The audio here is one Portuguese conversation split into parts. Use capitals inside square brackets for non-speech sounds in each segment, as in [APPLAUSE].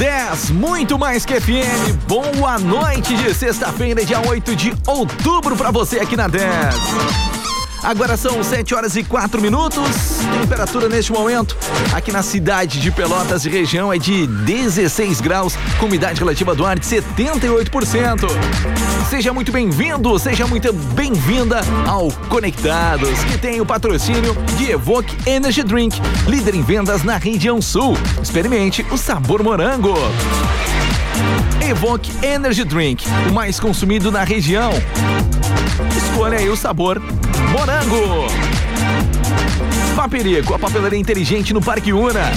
10, muito mais que FM. Boa noite de sexta-feira, dia 8 de outubro, para você aqui na 10. Agora são 7 horas e 4 minutos. Temperatura neste momento aqui na cidade de Pelotas e região é de 16 graus, com umidade relativa do ar de 78%. Seja muito bem-vindo, seja muito bem-vinda ao Conectados, que tem o patrocínio de Evoque Energy Drink, líder em vendas na região sul. Experimente o sabor morango. Evoque Energy Drink, o mais consumido na região. Escolha aí o sabor morango. Paperico, a papelaria inteligente no Parque Una.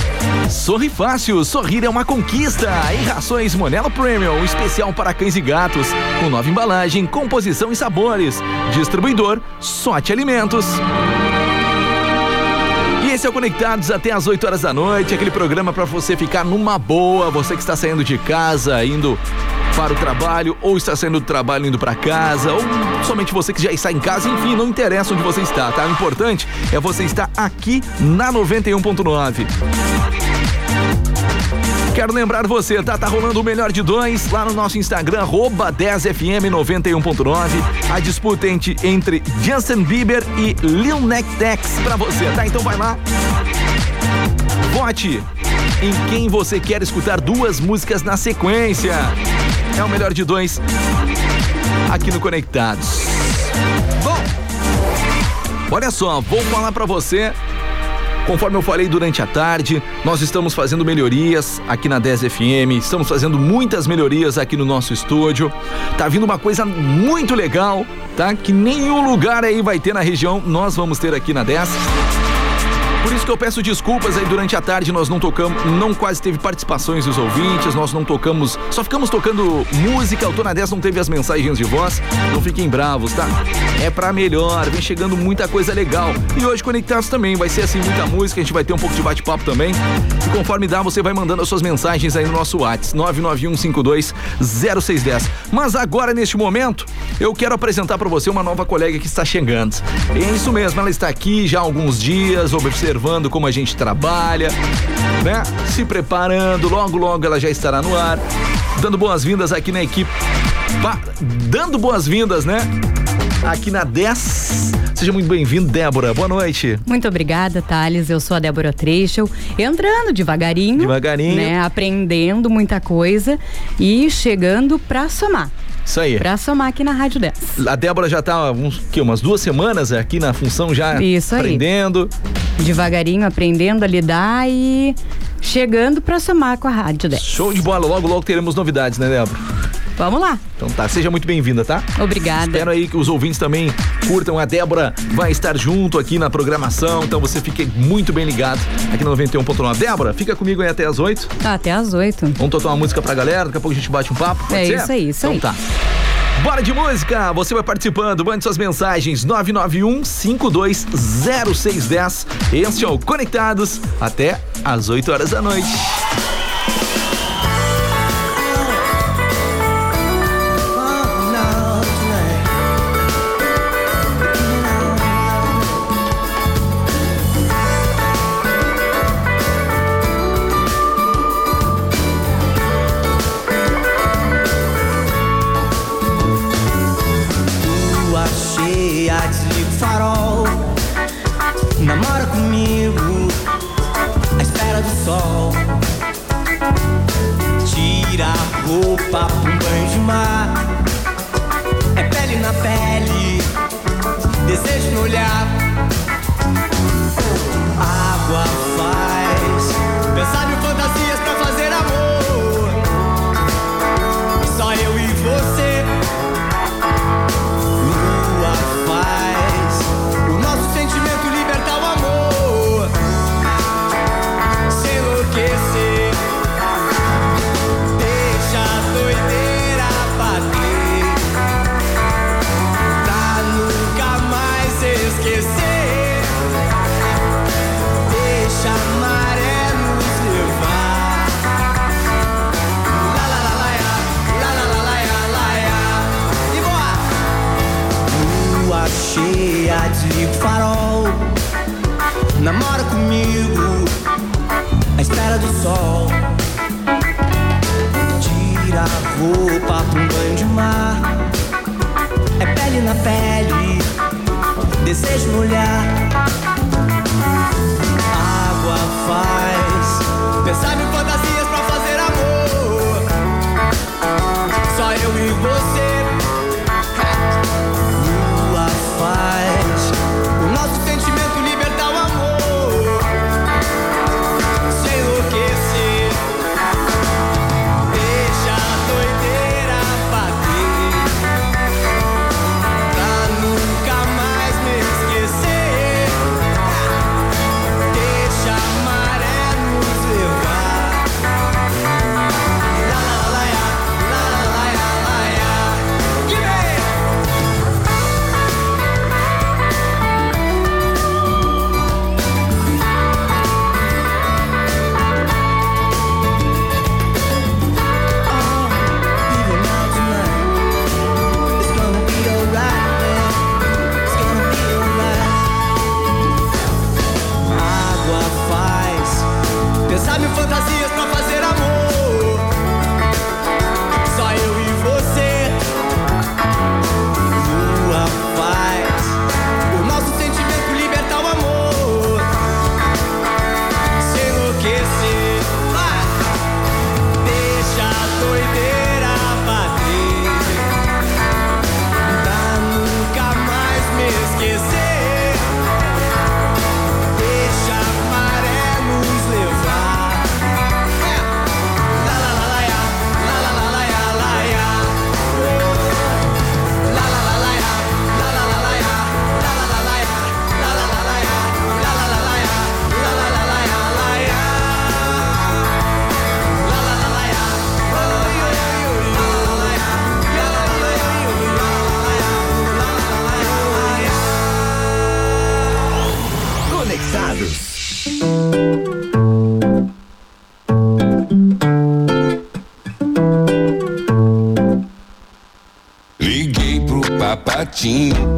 Sorri fácil, sorrir é uma conquista. E rações Monelo Premium, especial para cães e gatos, com nova embalagem, composição e sabores. Distribuidor Sorte Alimentos. E esse é o Conectados até as 8 horas da noite, aquele programa para você ficar numa boa, você que está saindo de casa, indo para o trabalho, ou está saindo do trabalho indo para casa, ou somente você que já está em casa, enfim, não interessa onde você está, tá? O importante é você estar aqui na 91.9. Quero lembrar você, tá? Tá rolando o melhor de dois lá no nosso Instagram, arroba 10fm91.9. A disputa entre, Justin Bieber e Lil Nas X pra você, tá? Então vai lá. Vote em quem você quer escutar duas músicas na sequência. É o melhor de dois aqui no Conectados. Bom, olha só, vou falar para você Conforme eu falei durante a tarde, nós estamos fazendo melhorias aqui na 10 FM, estamos fazendo muitas melhorias aqui no nosso estúdio. Tá vindo uma coisa muito legal, tá? Que nenhum lugar aí vai ter na região, nós vamos ter aqui na 10. Por isso que eu peço desculpas aí durante a tarde, nós não tocamos, não quase teve participações dos ouvintes, nós não tocamos, só ficamos tocando música, o Tona 10 não teve as mensagens de voz, não fiquem bravos, tá? É pra melhor, vem chegando muita coisa legal. E hoje Conectados também, vai ser assim muita música, a gente vai ter um pouco de bate-papo também. E conforme dá, você vai mandando as suas mensagens aí no nosso WhatsApp, 991520610. Mas agora, neste momento, eu quero apresentar para você uma nova colega que está chegando. É isso mesmo, ela está aqui já há alguns dias, observando observando como a gente trabalha, né? Se preparando, logo logo ela já estará no ar, dando boas-vindas aqui na equipe. dando boas-vindas, né? Aqui na 10. Seja muito bem-vindo, Débora. Boa noite. Muito obrigada, Thales. Eu sou a Débora Trechel, entrando devagarinho. Devagarinho. Né? Aprendendo muita coisa e chegando para somar. Isso aí. Pra somar aqui na Rádio 10. A Débora já tá uns, que, umas duas semanas aqui na função já Isso aprendendo. Aí. Devagarinho aprendendo a lidar e chegando para somar com a Rádio 10. Show de bola. Logo, logo teremos novidades, né, Débora? Vamos lá. Então tá, seja muito bem-vinda, tá? Obrigada. Espero aí que os ouvintes também curtam. A Débora vai estar junto aqui na programação, então você fique muito bem ligado aqui no 91.9. Débora, fica comigo aí até as 8. Tá, até as 8. Vamos tocar uma música pra galera, daqui a pouco a gente bate um papo. Pode é ser? isso aí, isso então, aí. tá. Bora de música! Você vai participando, mande suas mensagens 991 520610. Este é o Conectados até às 8 horas da noite. Sol. Tira a roupa pra um banho de mar. É pele na pele, desejo no olhar.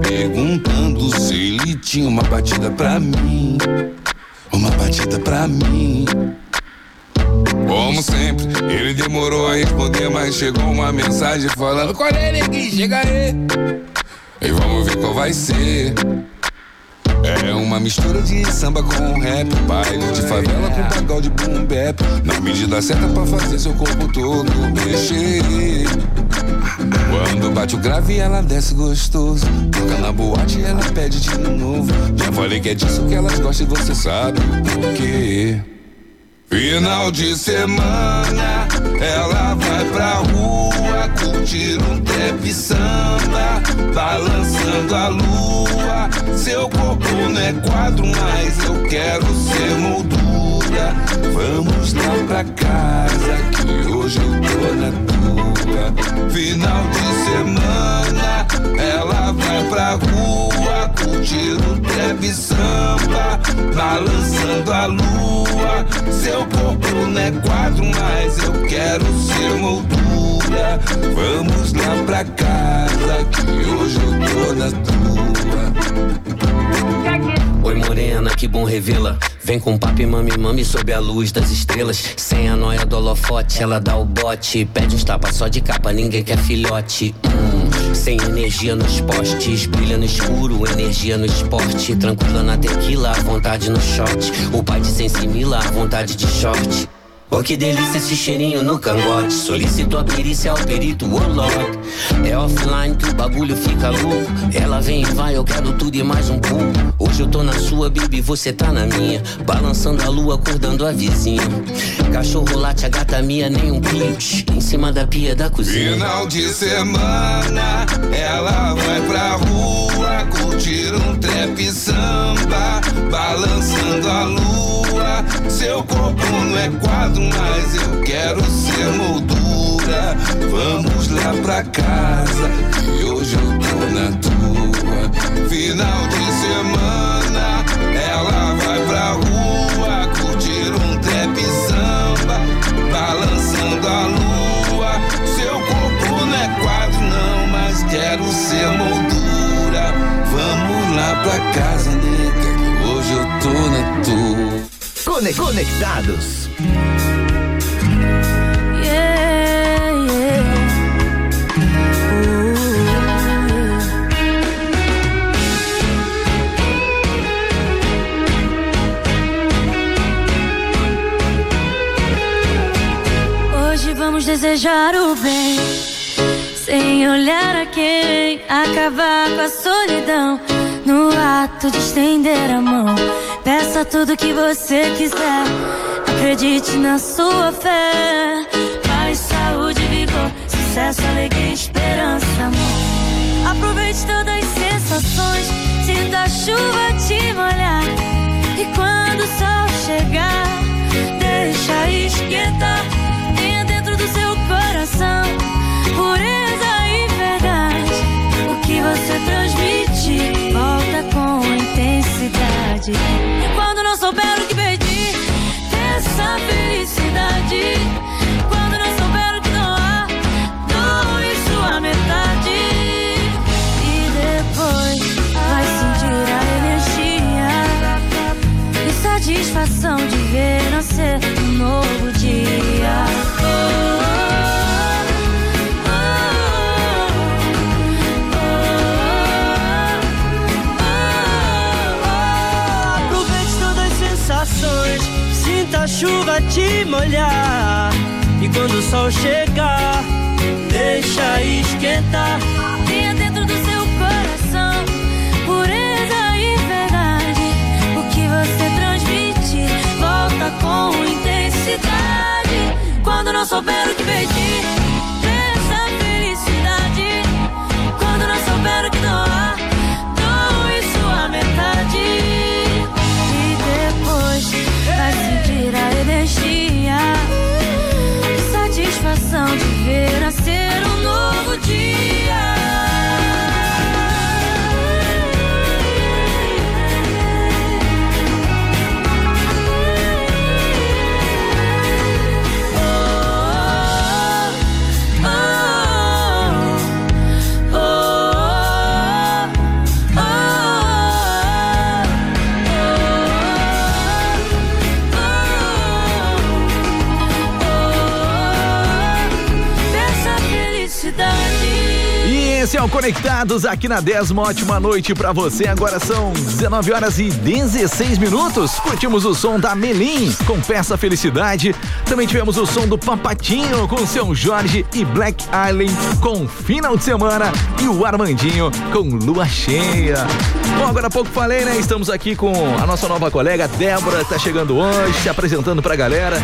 Perguntando se ele tinha uma batida pra mim. Uma batida pra mim. Como sempre, ele demorou a responder, mas chegou uma mensagem falando: Qual é, neguinho? Chega aí. E vamos ver qual vai ser. É uma mistura de samba com rap, baile de favela com pagode boom bap. Na medida certa pra fazer seu corpo todo mexer. Quando bate o grave, ela desce gostoso. Toca na boate, ela pede de novo. Já falei que é disso que elas gostam e você sabe por quê. Final de semana, ela vai pra rua curtir um trap samba, balançando a lua. Seu corpo não é quadro, mas eu quero ser moldura. Vamos lá pra casa, que hoje eu tô na Final de semana, ela vai pra rua curtir um trap samba, balançando a lua. Seu corpo não é quadro, mas eu quero ser moldura. Vamos lá pra casa, que hoje eu tô na tua. Que bom revê-la. Vem com papo e mami, mami sob a luz das estrelas. Sem a noia do holofote, ela dá o bote. Pede uns tapas só de capa, ninguém quer filhote. Hum, Sem energia nos postes Brilha no escuro, energia no esporte. Tranquila na tequila, à vontade no shot O pai de sensimila, à vontade de short Oh, que delícia esse cheirinho no cangote. Solicito a perícia ao perito, oh. É offline que o bagulho fica louco. Ela vem e vai, eu quero tudo e mais um pouco. Hoje eu tô na sua, baby, você tá na minha. Balançando a lua, acordando a vizinha. Cachorro late, a gata minha, nem um pio. Em cima da pia da cozinha. Final de semana, ela vai pra rua curtir um trap samba, balançando a lua. Seu corpo não é quadro, mas eu quero ser moldura. Vamos lá pra casa, que hoje eu tô na tua. Final de semana, ela vai pra rua curtir um trap samba, balançando a lua. Seu corpo não é quadro, não, mas quero ser moldura. Vamos lá pra casa, nega, que hoje eu tô na tua. Cone- Conectados. Yeah, yeah. Ooh. Hoje vamos desejar o bem, sem olhar a quem, acabar com a solidão. No ato de estender a mão, peça tudo que você quiser. Acredite na sua fé. Paz, saúde, vigor, sucesso, alegria, esperança, amor. Aproveite todas as sensações, sinta a chuva te molhar. E quando o sol chegar, deixa esquentar. Tenha dentro do seu coração pureza e verdade. O que você transmite, intensidade. E quando não souber o que pedir, peça felicidade. Quando não souber o que doar, doe sua metade. E depois vai sentir a energia e satisfação de ver nascer molhar. E quando o sol chegar, deixa esquentar. Tenha dentro do seu coração pureza e verdade. O que você transmite volta com intensidade. Quando não souber o que pedir, Conectados aqui na 10. Uma ótima noite pra você. Agora são 19 horas e 16 minutos. Curtimos o som da Melim com Peça Felicidade. Também tivemos o som do Papatinho com seu Jorge e Black Island com Final de Semana. E o Armandinho com Lua Cheia. Bom, agora há pouco falei, né? Estamos aqui com a nossa nova colega Débora. Tá chegando hoje, se apresentando pra galera.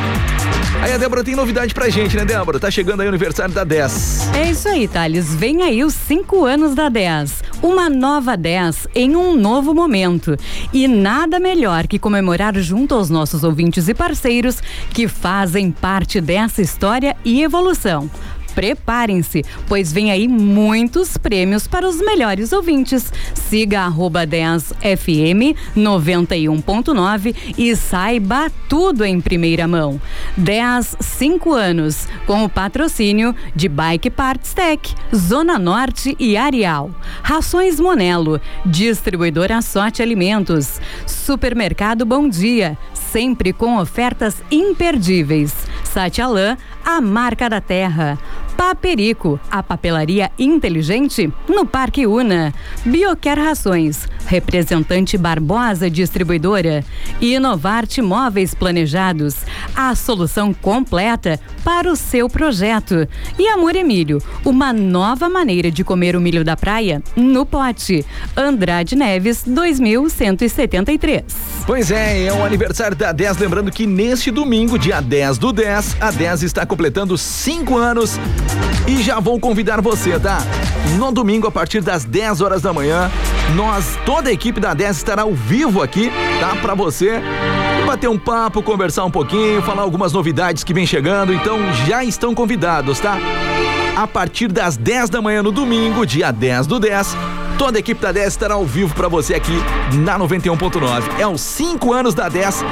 Aí a Débora tem novidade pra gente, né, Débora? Tá chegando aí o aniversário da 10. É isso aí, Thales. Vem aí os cinco anos da 10. Uma nova 10 em um novo momento. E nada melhor que comemorar junto aos nossos ouvintes e parceiros que fazem parte dessa história e evolução. Preparem-se, pois vem aí muitos prêmios para os melhores ouvintes. Siga arroba 10FM 91.9 e saiba tudo em primeira mão. 10 5 anos, com o patrocínio de Bike Parts Tech, Zona Norte e Arial. Rações Monelo, distribuidora Sorte Alimentos. Supermercado Bom Dia, sempre com ofertas imperdíveis. Satialã, a marca da terra. Paperico, a papelaria inteligente no Parque Una. Bioquer Rações, representante Barbosa Distribuidora. E Inovarte Móveis Planejados, a solução completa para o seu projeto. E Amor Emílio, uma nova maneira de comer o milho da praia no pote. Andrade Neves, 2173. Pois é, é o aniversário da 10. Lembrando que neste domingo, dia 10 do 10, a 10 está completando 5 anos. E já vou convidar você, tá? No domingo, a partir das 10 horas da manhã, nós, toda a equipe da 10 estará ao vivo aqui, tá? Pra você bater um papo, conversar um pouquinho, falar algumas novidades que vem chegando. Então já estão convidados, tá? A partir das 10 da manhã no domingo, dia 10 do 10, Toda a equipe da 10 estará ao vivo pra você aqui na 91.9. É os 5 anos da 10.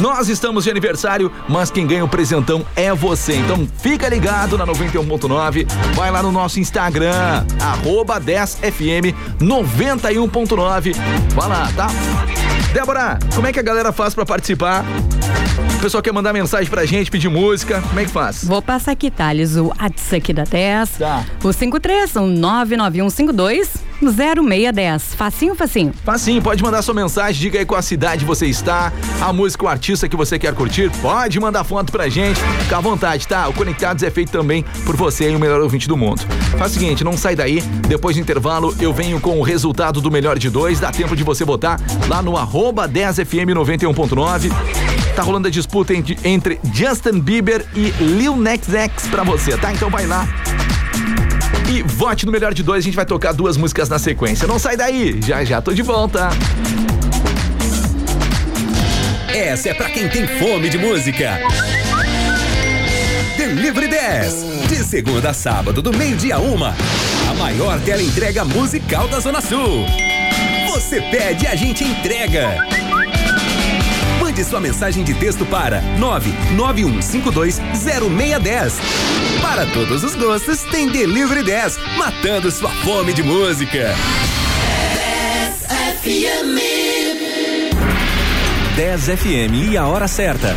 Nós estamos de aniversário, mas quem ganha o presentão é você. Então fica ligado na 91.9. Vai lá no nosso Instagram, arroba 10fm 91.9. Vai lá, tá? Débora, como é que a galera faz pra participar? O pessoal quer mandar mensagem pra gente, pedir música, como é que faz? Vou passar aqui, Thales, o WhatsApp aqui da 10. Tá. O 53 são 99152 0610. Facinho, facinho. Facinho, pode mandar sua mensagem, diga aí qual a cidade você está, a música, o artista que você quer curtir, pode mandar foto pra gente, fica à vontade, tá? O Conectados é feito também por você e o melhor ouvinte do mundo. Faz o seguinte, não sai daí, depois do intervalo eu venho com o resultado do melhor de dois, dá tempo de você botar lá no arroba 10fm 91.9. Tá rolando a disputa entre, Justin Bieber e Lil Nas X pra você, tá? Então vai lá, e vote no melhor de dois, a gente vai tocar duas músicas na sequência. Não sai daí, já já tô de volta. Essa é pra quem tem fome de música. Delivery 10. De segunda a sábado, do meio-dia a uma. A maior tela entrega musical da Zona Sul. Você pede, a gente entrega. Mande sua mensagem de texto para 991520610. Para todos os gostos, tem Delivery 10, matando sua fome de música. 10 FM e a hora certa.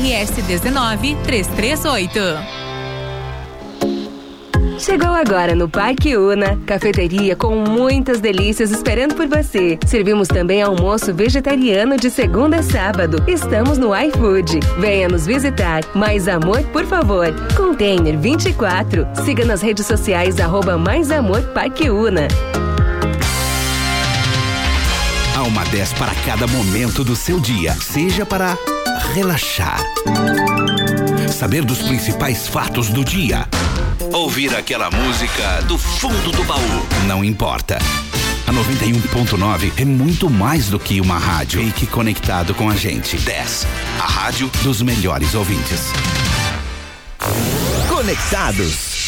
RS 19 338. Chegou agora no Parque Una, cafeteria com muitas delícias esperando por você. Servimos também almoço vegetariano de segunda a sábado. Estamos no iFood. Venha nos visitar. Mais amor, por favor. Container 24. Siga nas redes sociais arroba Mais Amor Parque Una. Há uma 10 para cada momento do seu dia, seja para relaxar, saber dos principais fatos do dia, ouvir aquela música do fundo do baú. Não importa. A 91.9 é muito mais do que uma rádio. Fique conectado com a gente. 10. A rádio dos melhores ouvintes. Conectados.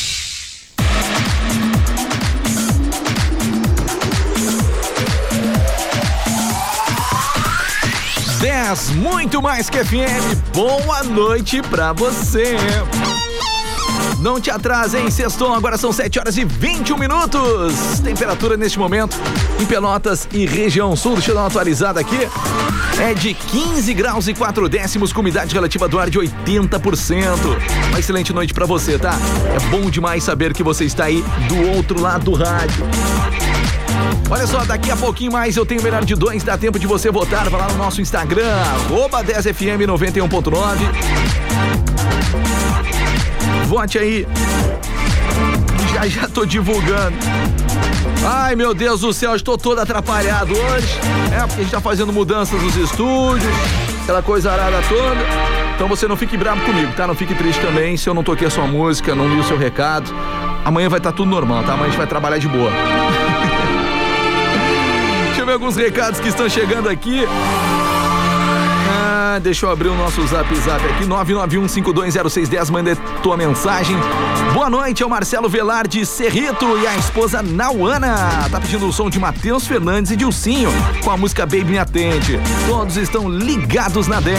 10, muito mais que FM. Boa noite pra você. Não te atrase, hein? Sextou, agora são 7 horas e 21 minutos. Temperatura neste momento em Pelotas e região sul. Deixa eu dar uma atualizada aqui. É de 15 graus e 4 décimos, com umidade relativa do ar de 80%. Uma excelente noite pra você, tá? É bom demais saber que você está aí do outro lado do rádio. Olha só, daqui a pouquinho mais eu tenho o melhor de dois, dá tempo de você votar, vai lá no nosso Instagram, arroba 10fm 91.9. Vote aí. Já já tô divulgando. Ai meu Deus do céu, estou todo atrapalhado hoje. É, porque a gente tá fazendo mudanças nos estúdios, aquela coisa arada toda. Então você não fique bravo comigo, tá? Não fique triste também se eu não toquei a sua música, não li o seu recado. Amanhã vai estar tudo normal, tá? Amanhã a gente vai trabalhar de boa. Deixa eu ver alguns recados que estão chegando aqui. Ah, deixa eu abrir o nosso zap zap aqui, 991520610, manda tua mensagem. Boa noite, é o Marcelo Velar de Cerrito e a esposa Nauana. Tá pedindo o som de Matheus Fernandes e Dilcinho com a música Baby Me Atende. Todos estão ligados na 10.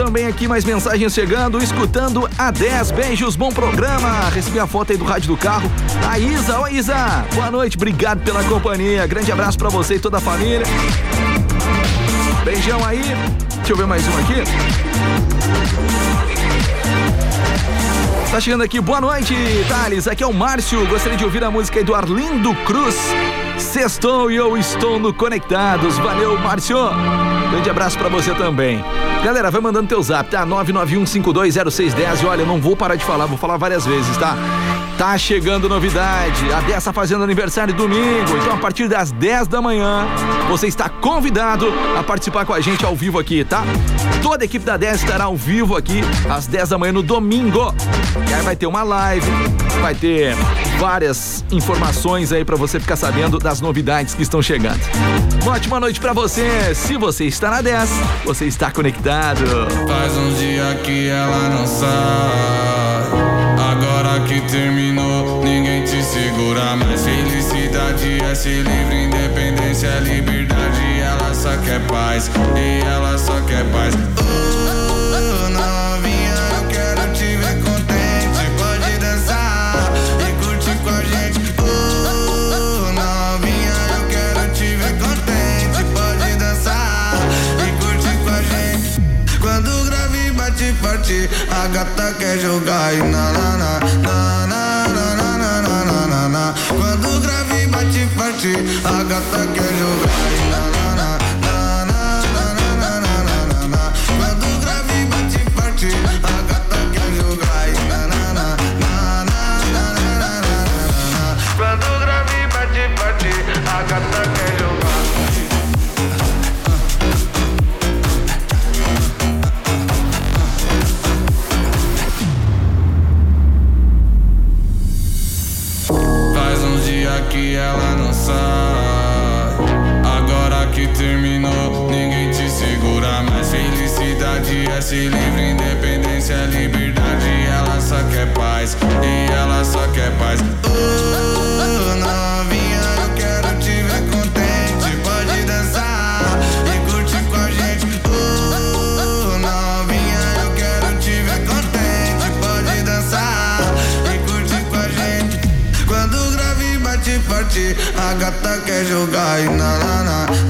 Também aqui mais mensagens chegando, escutando a 10. Beijos, bom programa. Recebi a foto aí do rádio do carro. A Isa, oi Isa. Boa noite, obrigado pela companhia. Grande abraço pra você e toda a família. Beijão aí. Deixa eu ver mais um aqui. Chegando aqui, boa noite, Thales. Aqui é o Márcio. Gostaria de ouvir a música do Arlindo Cruz. Sextou e eu estou no Conectados. Valeu, Márcio. Grande abraço pra você também. Galera, vai mandando teu zap, tá? 991520610. E olha, eu não vou parar de falar, vou falar várias vezes, tá? Tá chegando novidade. A Dessa fazendo aniversário domingo. Então, a partir das 10 da manhã, você está convidado a participar com a gente ao vivo aqui, tá? Toda a equipe da 10 estará ao vivo aqui às 10 da manhã no domingo. E aí vai ter uma live, vai ter várias informações aí para você ficar sabendo das novidades que estão chegando. Uma ótima noite para você. Se você está na 10, você está conectado. Faz um dia que ela não sai. Agora que ninguém mais. Felicidade é ser livre, independência é liberdade. Ela só quer paz, e ela só quer paz. Oh, novinha, eu quero te ver contente. Pode dançar e curtir com a gente. Oh, novinha, eu quero te ver contente. Pode dançar e curtir com a gente. Quando o grave bate forte, a gata quer jogar e na na na na I got the girl right. Livre, independência liberdade. Ela só quer paz, e ela só quer paz. Oh, novinha, eu quero te ver contente. Pode dançar e curtir com a gente. Oh, novinha, eu quero te ver contente. Pode dançar e curtir com a gente. Quando o grave bate forte, a gata quer jogar e na na na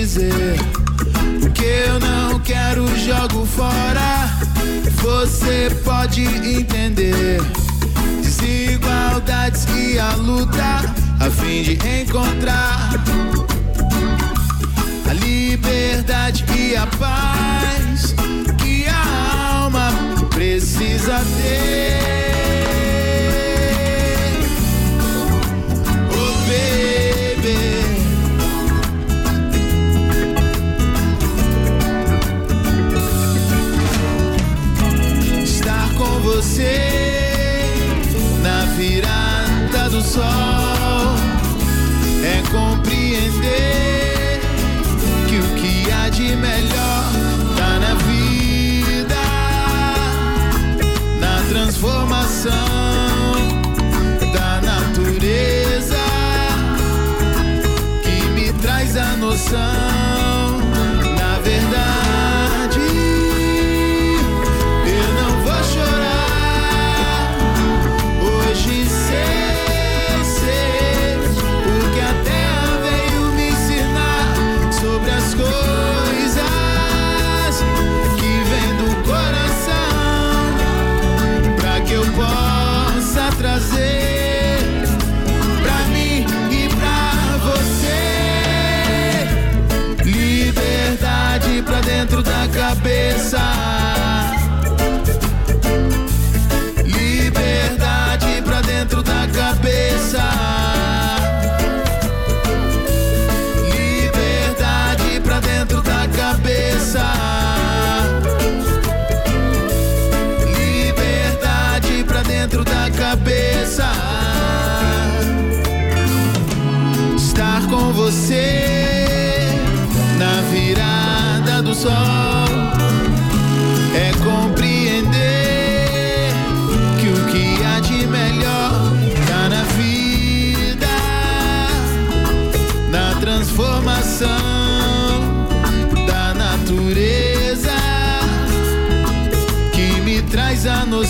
dizer que eu não quero jogo fora. Você pode entender desigualdades e a luta a fim de encontrar a liberdade e a paz que a alma precisa ter. sun.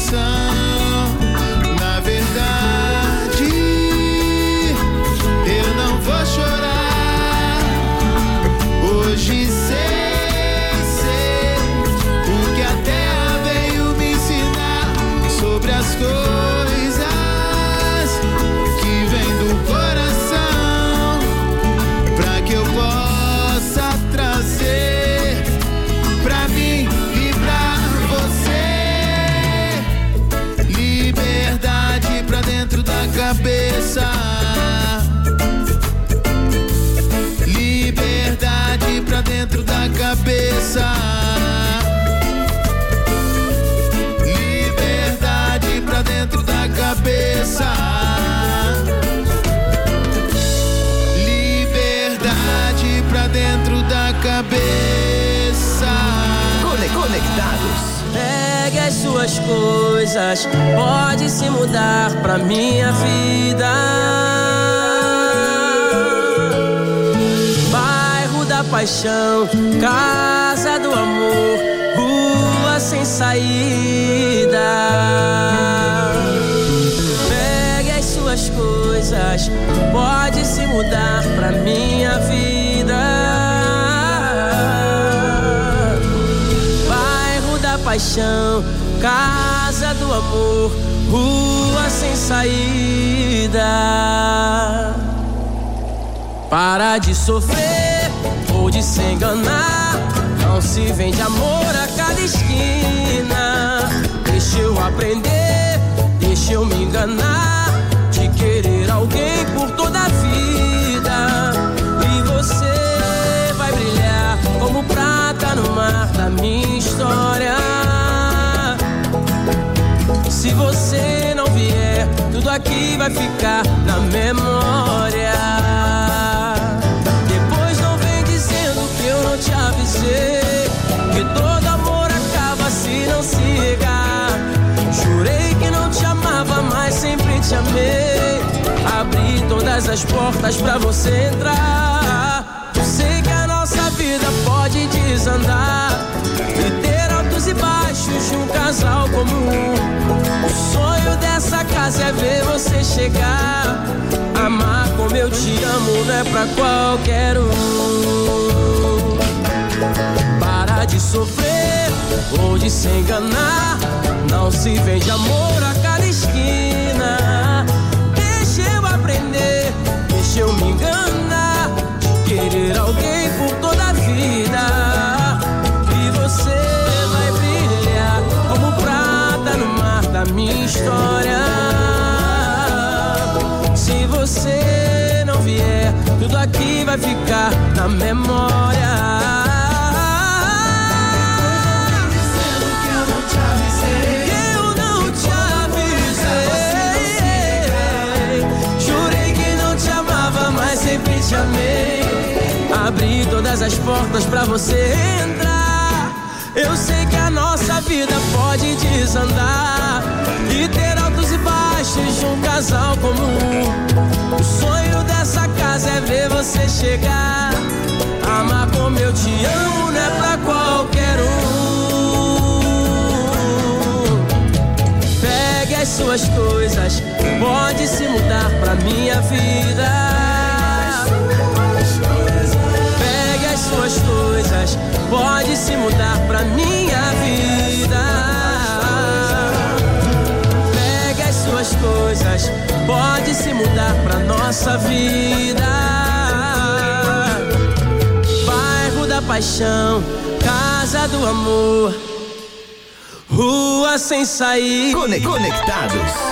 sun. Dentro da cabeça. Conectados. Pegue as suas coisas, pode se mudar pra minha vida. Bairro da paixão, casa do amor, rua sem saída. Pegue as suas coisas, pode se mudar pra minha vida. Paixão, casa do amor, rua sem saída. Para de sofrer ou de se enganar. Não se vende amor a cada esquina. Deixa eu aprender, deixa eu me enganar. De querer alguém por toda a vida. E você vai brilhar como prata no mar da minha história. Se você não vier, tudo aqui vai ficar na memória. Depois não vem dizendo que eu não te avisei. Que todo amor acaba se não se regar. Jurei que não te amava, mas sempre te amei. Abri todas as portas pra você entrar. Eu sei que a nossa vida pode desandar. De um casal comum. O sonho dessa casa é ver você chegar. Amar como eu te amo não é pra qualquer um. Para de sofrer ou de se enganar. Não se vende amor a cada esquina. Deixa eu aprender, deixa eu me enganar. De querer alguém por toda a vida. Da minha história. Se você não vier, tudo aqui vai ficar na memória. Amei. Abri todas as portas pra você entrar. Eu sei que a nossa vida pode desandar e ter altos e baixos de um casal comum. O sonho dessa casa é ver você chegar. Amar como eu te amo não é pra qualquer um. Pegue as suas coisas, pode se mudar pra minha vida. Suas coisas, pode se mudar pra minha vida. Pegue as suas coisas, pode se mudar pra nossa vida. Bairro da paixão, casa do amor, rua sem sair. Conectados.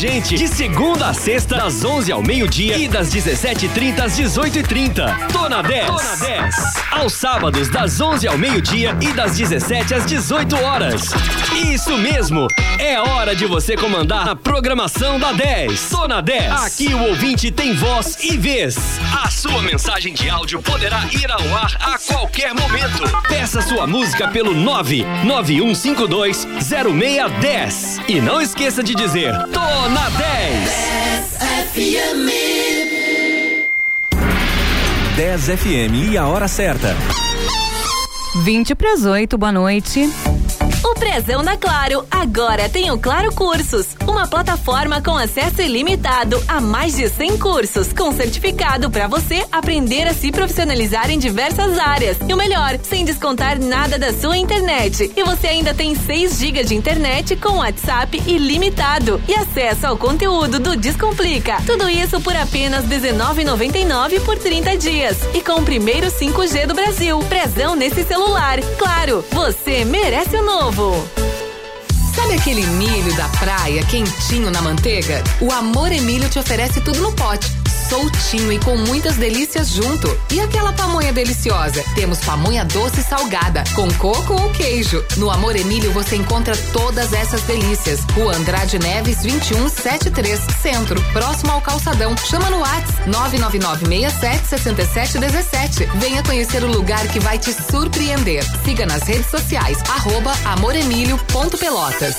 Gente. De segunda a sexta, das 11 ao meio-dia e das 17h30 às 18h30. Tô na 10. Tô na 10. Aos sábados, das 11 ao meio-dia e das 17 às 18 horas. Isso mesmo! É hora de você comandar a programação da 10. Tô na 10. Aqui o ouvinte tem voz e vez. A sua mensagem de áudio poderá ir ao ar a qualquer momento. Peça sua música pelo 99152 0610. E não esqueça de dizer: Tô na 10. 10 FM e a hora certa. 20 para as 8, boa noite. O Prezão da Claro agora tem o Claro Cursos, uma plataforma com acesso ilimitado a mais de 100 cursos, com certificado para você aprender a se profissionalizar em diversas áreas. E o melhor, sem descontar nada da sua internet. E você ainda tem 6 GB de internet com WhatsApp ilimitado e acesso ao conteúdo do Descomplica. Tudo isso por apenas R$19,99 por 30 dias. E com o primeiro 5G do Brasil. Prezão nesse celular. Claro, você merece o novo. Sabe aquele milho da praia quentinho na manteiga? O Amor Emílio te oferece tudo no pote. Soltinho e com muitas delícias junto. E aquela pamonha deliciosa? Temos pamonha doce e salgada, com coco ou queijo. No Amor Emílio você encontra todas essas delícias. Rua Andrade Neves 2173, Centro, próximo ao Calçadão. Chama no WhatsApp 999676717. Venha conhecer o lugar que vai te surpreender. Siga nas redes sociais, arroba amoremílio.pelotas.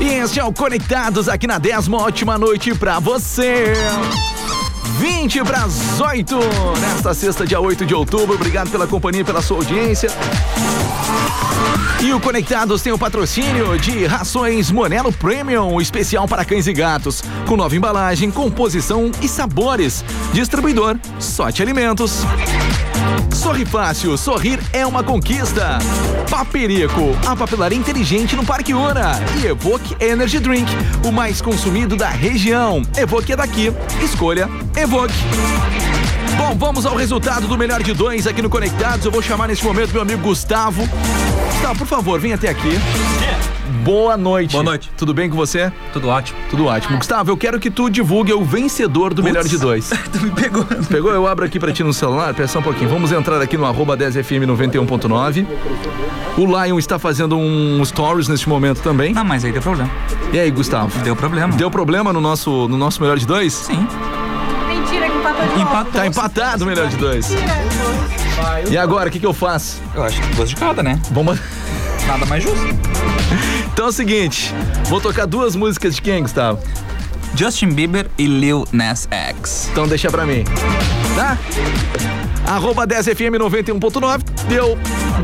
E este é o Conectados aqui na 10. Uma ótima noite pra você. 20 para as 8, nesta sexta, dia 8 de outubro. Obrigado pela companhia pela sua audiência. E o Conectados tem o patrocínio de Rações Monelo Premium, especial para cães e gatos, com nova embalagem, composição e sabores. Distribuidor Sorte Alimentos. Sorri Fácil, sorrir é uma conquista. Paperico, a papelaria inteligente no Parque Una. E Evoque Energy Drink, o mais consumido da região. Evoque é daqui, escolha Evoque. Bom, vamos ao resultado do melhor de dois aqui no Conectados. Eu vou chamar neste momento meu amigo Gustavo. Gustavo, por favor, vem até aqui. Boa noite. Boa noite. Tudo bem com você? Tudo ótimo. Tudo ótimo. Gustavo, eu quero que tu divulgue o vencedor do melhor de dois. [LAUGHS] tu me pegou. Pegou? Eu abro aqui pra ti no celular. Pera só um pouquinho. Vamos entrar aqui no arroba 10fm 91.9. O Lion está fazendo um stories neste momento também. Ah, mas aí deu problema. E aí, Gustavo? Deu problema. Deu problema no nosso, no nosso melhor de dois? Sim. Mentira que empatou de novo. Tá empatado o melhor de dois. E agora, o que, que eu faço? Eu acho que duas de cada, né? Vamos. Nada mais justo. Então é o seguinte, vou tocar duas músicas de quem, Gustavo? Justin Bieber e Lil Nas X. Então deixa pra mim. Tá? Arroba 10FM 91.9, deu,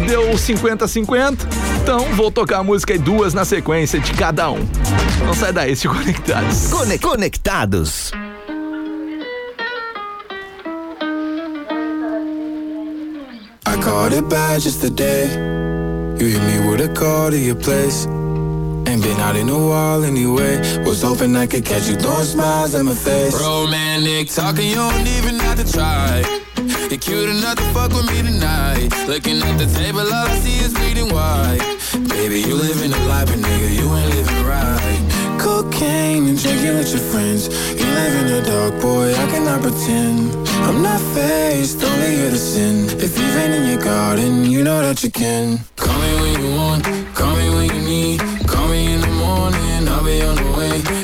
deu 50-50. Então vou tocar a música e duas na sequência de cada um. Não sai daí, se conectados. Conectados. I caught it bad just today. You hit me with a call to your place. Ain't been out in a while anyway. Was hoping I could catch you throwing smiles at my face. Romantic talking, you don't even have to try. You're cute enough to fuck with me tonight. Looking at the table, all I see is bleeding white. Baby, you living a life, but nigga, you ain't living right. Cocaine and drinking with your friends. You live in the dark, boy, I cannot pretend. I'm not faced, only here to sin. If you've been in your garden, you know that you can. Call me when you want, call me when you need. Call me in the morning, I'll be on the way.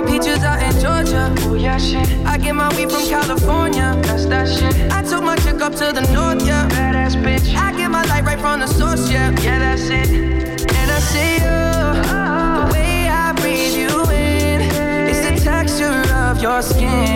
My peaches out in Georgia. Oh yeah, shit. I get my weed from California. That's that shit. I took my chick up to the north, yeah. Badass bitch. I get my light right from the source, yeah. Yeah, that's it. And I see you. Ah. The way I breathe you in. It's the texture of your skin.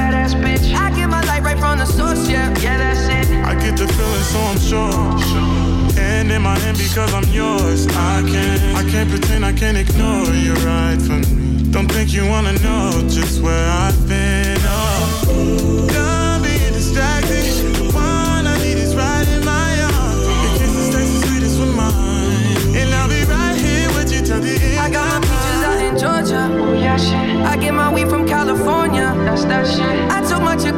My light right from the source, yeah. Yeah, that's it. I get the feeling, so I'm sure. And in my hand because I'm yours. I can't, I can't pretend, I can't ignore you right from me. Don't think you wanna know just where I've been. Oh, done being distracted. The one I need is right in my arms. Your kisses taste the sweetest with mine, and I'll be right here with you till the end. I got my peaches out in Georgia. Oh yeah, shit. I get my weed from California. That's that shit.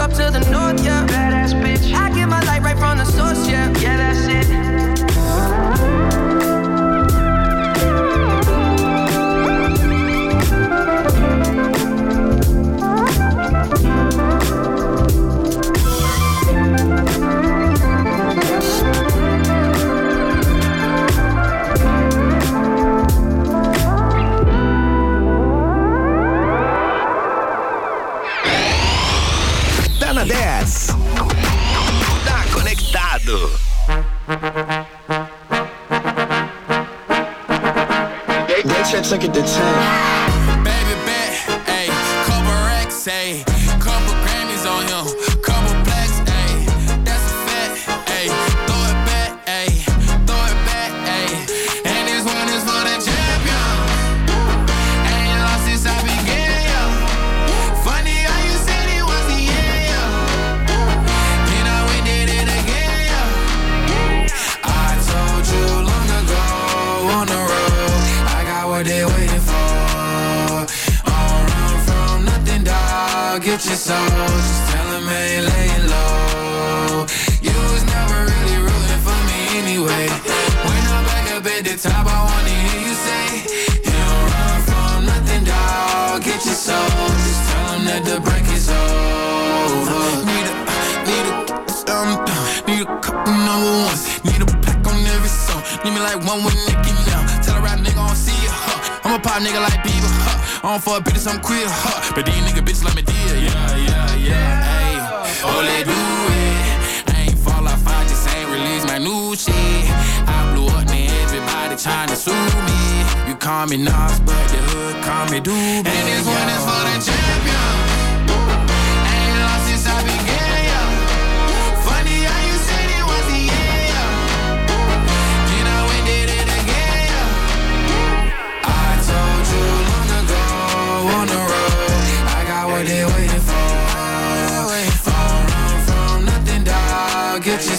Up to the north, yeah. They, they trips look the time. Baby, baby, ayy, Cobra X. dog. Get your soul. Just tell them ain't laying low. You was never really rooting for me anyway. When I'm back up at the top, I wanna hear you say, You don't run from nothing, dog. Get your soul. Just tell them that the break is over. Need a, need a, um, need a couple number ones. Need a pack. Need me like one with Nicky now. Tell a rap nigga I don't see you, huh? I'm a pop nigga like Bieber, huh? I don't fuck bitches, I'm queer, huh? But these nigga bitches let me deal, yeah, yeah, yeah, hey. Oh, they do it. I ain't fall off, I just ain't release my new shit. I blew up, man, everybody trying to sue me. You call me Nas, but the hood call me Doobie. And this one is for the champion.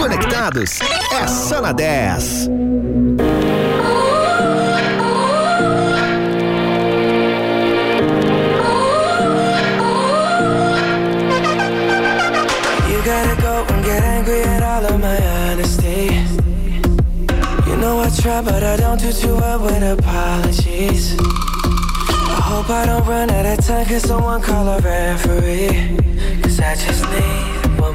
Conectados é só na 10. You gotta go and get angry at all of my honesty. You know I try, but I don't do too well with apologies. I hope I don't run out of time, cause someone call a referee. Cause I just need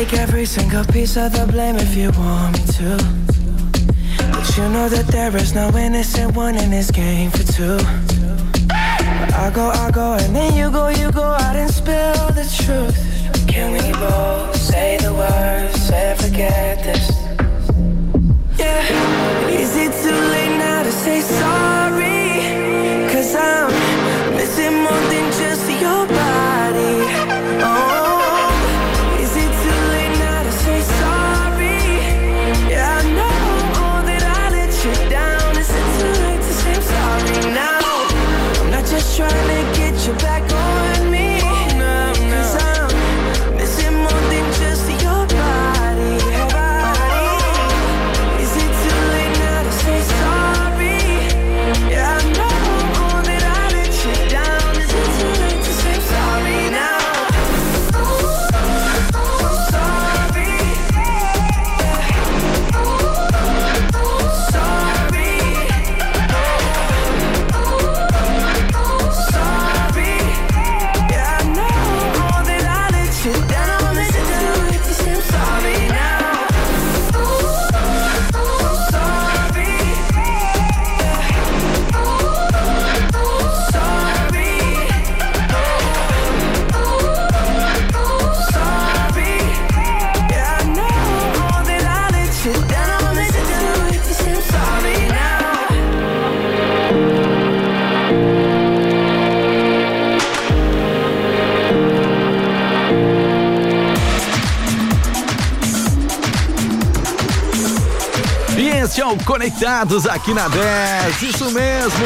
Take every single piece of the blame if you want me to. But you know that there is no innocent one in this game for two. I go, I go, and then you go, you go out and spill the truth. Can we both say the words and forget this? Conectados aqui na 10. Isso mesmo.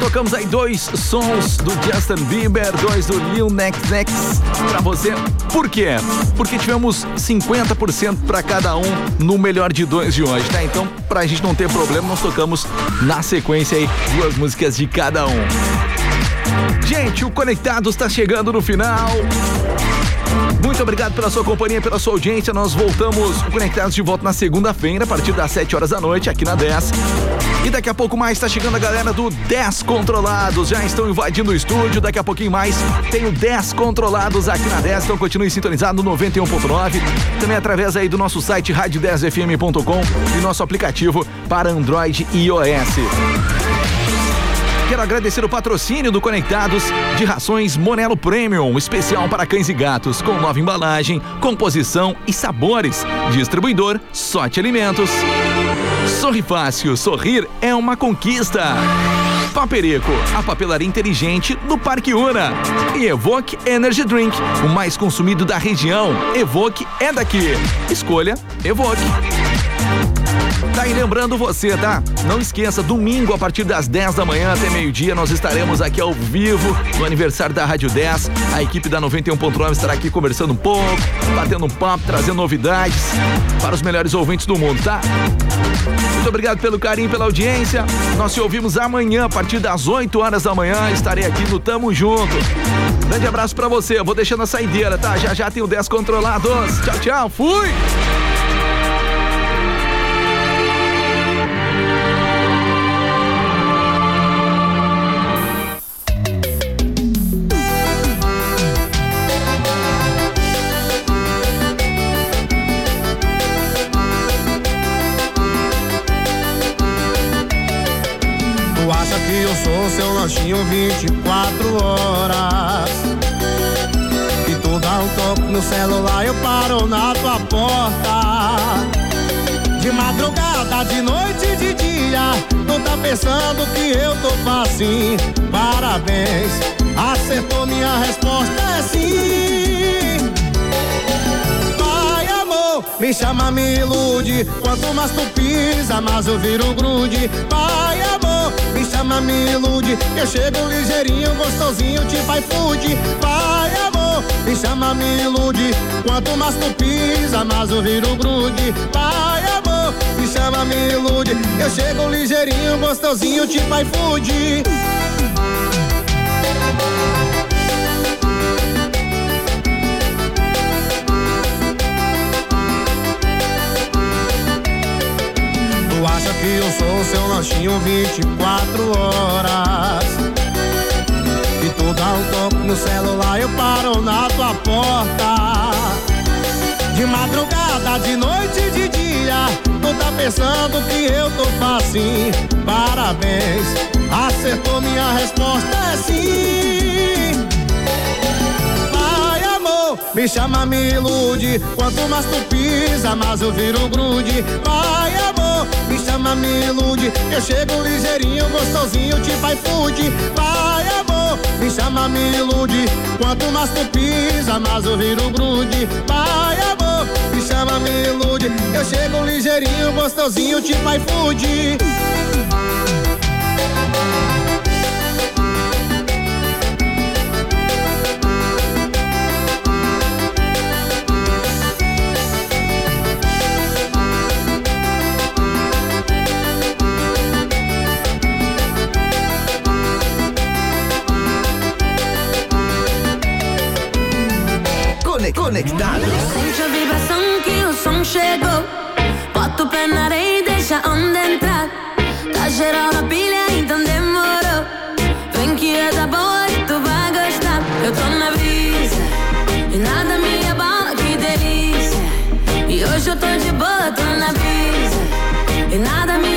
Tocamos aí dois sons do Justin Bieber, dois do Lil Nas X pra você. Por quê? Porque tivemos 50% pra cada um no melhor de dois de hoje, tá? Então, pra gente não ter problema, nós tocamos na sequência aí duas músicas de cada um. Gente, o Conectados tá chegando no final. Muito obrigado pela sua companhia, pela sua audiência. Nós voltamos conectados de volta na segunda-feira, a partir das 7 horas da noite, aqui na 10. E daqui a pouco mais está chegando a galera do 10 Controlados. Já estão invadindo o estúdio. Daqui a pouquinho mais tem o 10 Controlados aqui na 10. Então continue sintonizado no 91.9. Também através aí do nosso site rádio10fm.com e nosso aplicativo para Android e iOS. Quero agradecer o patrocínio do Conectados de rações Monelo Premium, especial para cães e gatos, com nova embalagem, composição e sabores. Distribuidor Sorte Alimentos. Sorri Fácil, sorrir é uma conquista. Paperico, a papelaria inteligente do Parque Una. E Evoque Energy Drink, o mais consumido da região. Evoque é daqui. Escolha Evoque. Tá aí lembrando você, tá? Não esqueça, domingo a partir das 10 da manhã até meio-dia nós estaremos aqui ao vivo no aniversário da Rádio 10. A equipe da 91.9 estará aqui conversando um pouco, batendo um papo, trazendo novidades para os melhores ouvintes do mundo, tá? Muito obrigado pelo carinho, pela audiência. Nós te ouvimos amanhã a partir das 8 horas da manhã. Estarei aqui no Tamo Junto. Grande abraço pra você. Eu vou deixando a saideira, tá? Já já tem o 10 controlados. Tchau, tchau. Fui! 24 horas? E tu dá um toque no celular, eu paro na tua porta. De madrugada, de noite, de dia, tu tá pensando que eu tô facinho. Parabéns, acertou minha resposta, é sim. Vai, amor, me chama, me ilude. Quanto mais tu pisa, mais eu viro grude. Vai, amor, chama, me ilude. Eu chego ligeirinho, gostosinho, tipo iFood. Vai, amor, me chama, me ilude. Quanto mais tu pisa, mais eu viro grude. Vai, amor, me chama, me ilude. Eu chego ligeirinho, gostosinho, tipo iFood. Que eu sou seu lanchinho 24 horas? E tu dá um toque no celular, eu paro na tua porta. De madrugada, de noite, de dia, tu tá pensando que eu tô facinho. Parabéns, acertou minha resposta, é sim. Vai, amor, me chama, me ilude. Quanto mais tu pisa, mais eu viro grude. Vai, amor, chama, me ilude. Eu chego ligeirinho, gostosinho, tipo iFood. Vai, amor, me chama, me ilude. Quanto mais tu pisa, mais eu viro grude. Vai, amor, me chama, me ilude. Eu chego ligeirinho, gostosinho, tipo iFood. Conectados. Sente a vibração que o som chegou. Bota o pé na areia e deixa onda entrar. Tá geral na pilha, então demorou. Vem que é da boa e tu vai gostar. Eu tô na brisa e nada me abala, que delícia. E hoje eu tô de boa, tô na brisa. E nada me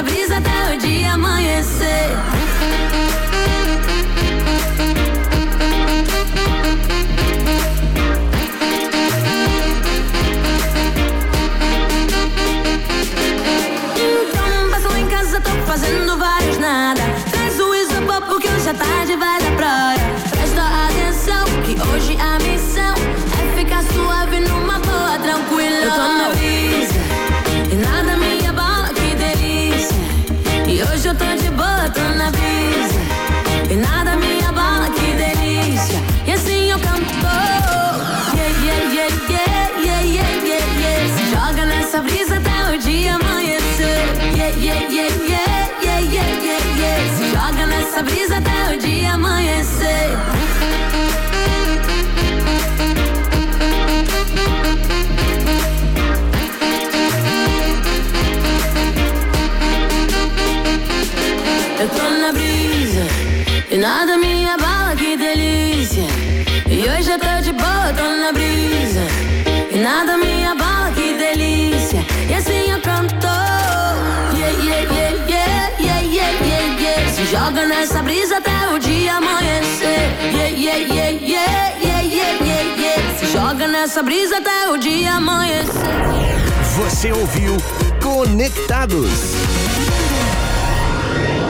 nessa brisa até o dia amanhecer. Então passa lá em casa, tô fazendo vários nada. Traz o isopor porque hoje à tarde vai da praia. Nessa brisa até o dia amanhecer. Eu tô na brisa e nada me abala, que delícia. E hoje eu tô de boa, tô na brisa e nada me joga nessa brisa até o dia amanhecer. Você ouviu Conectados.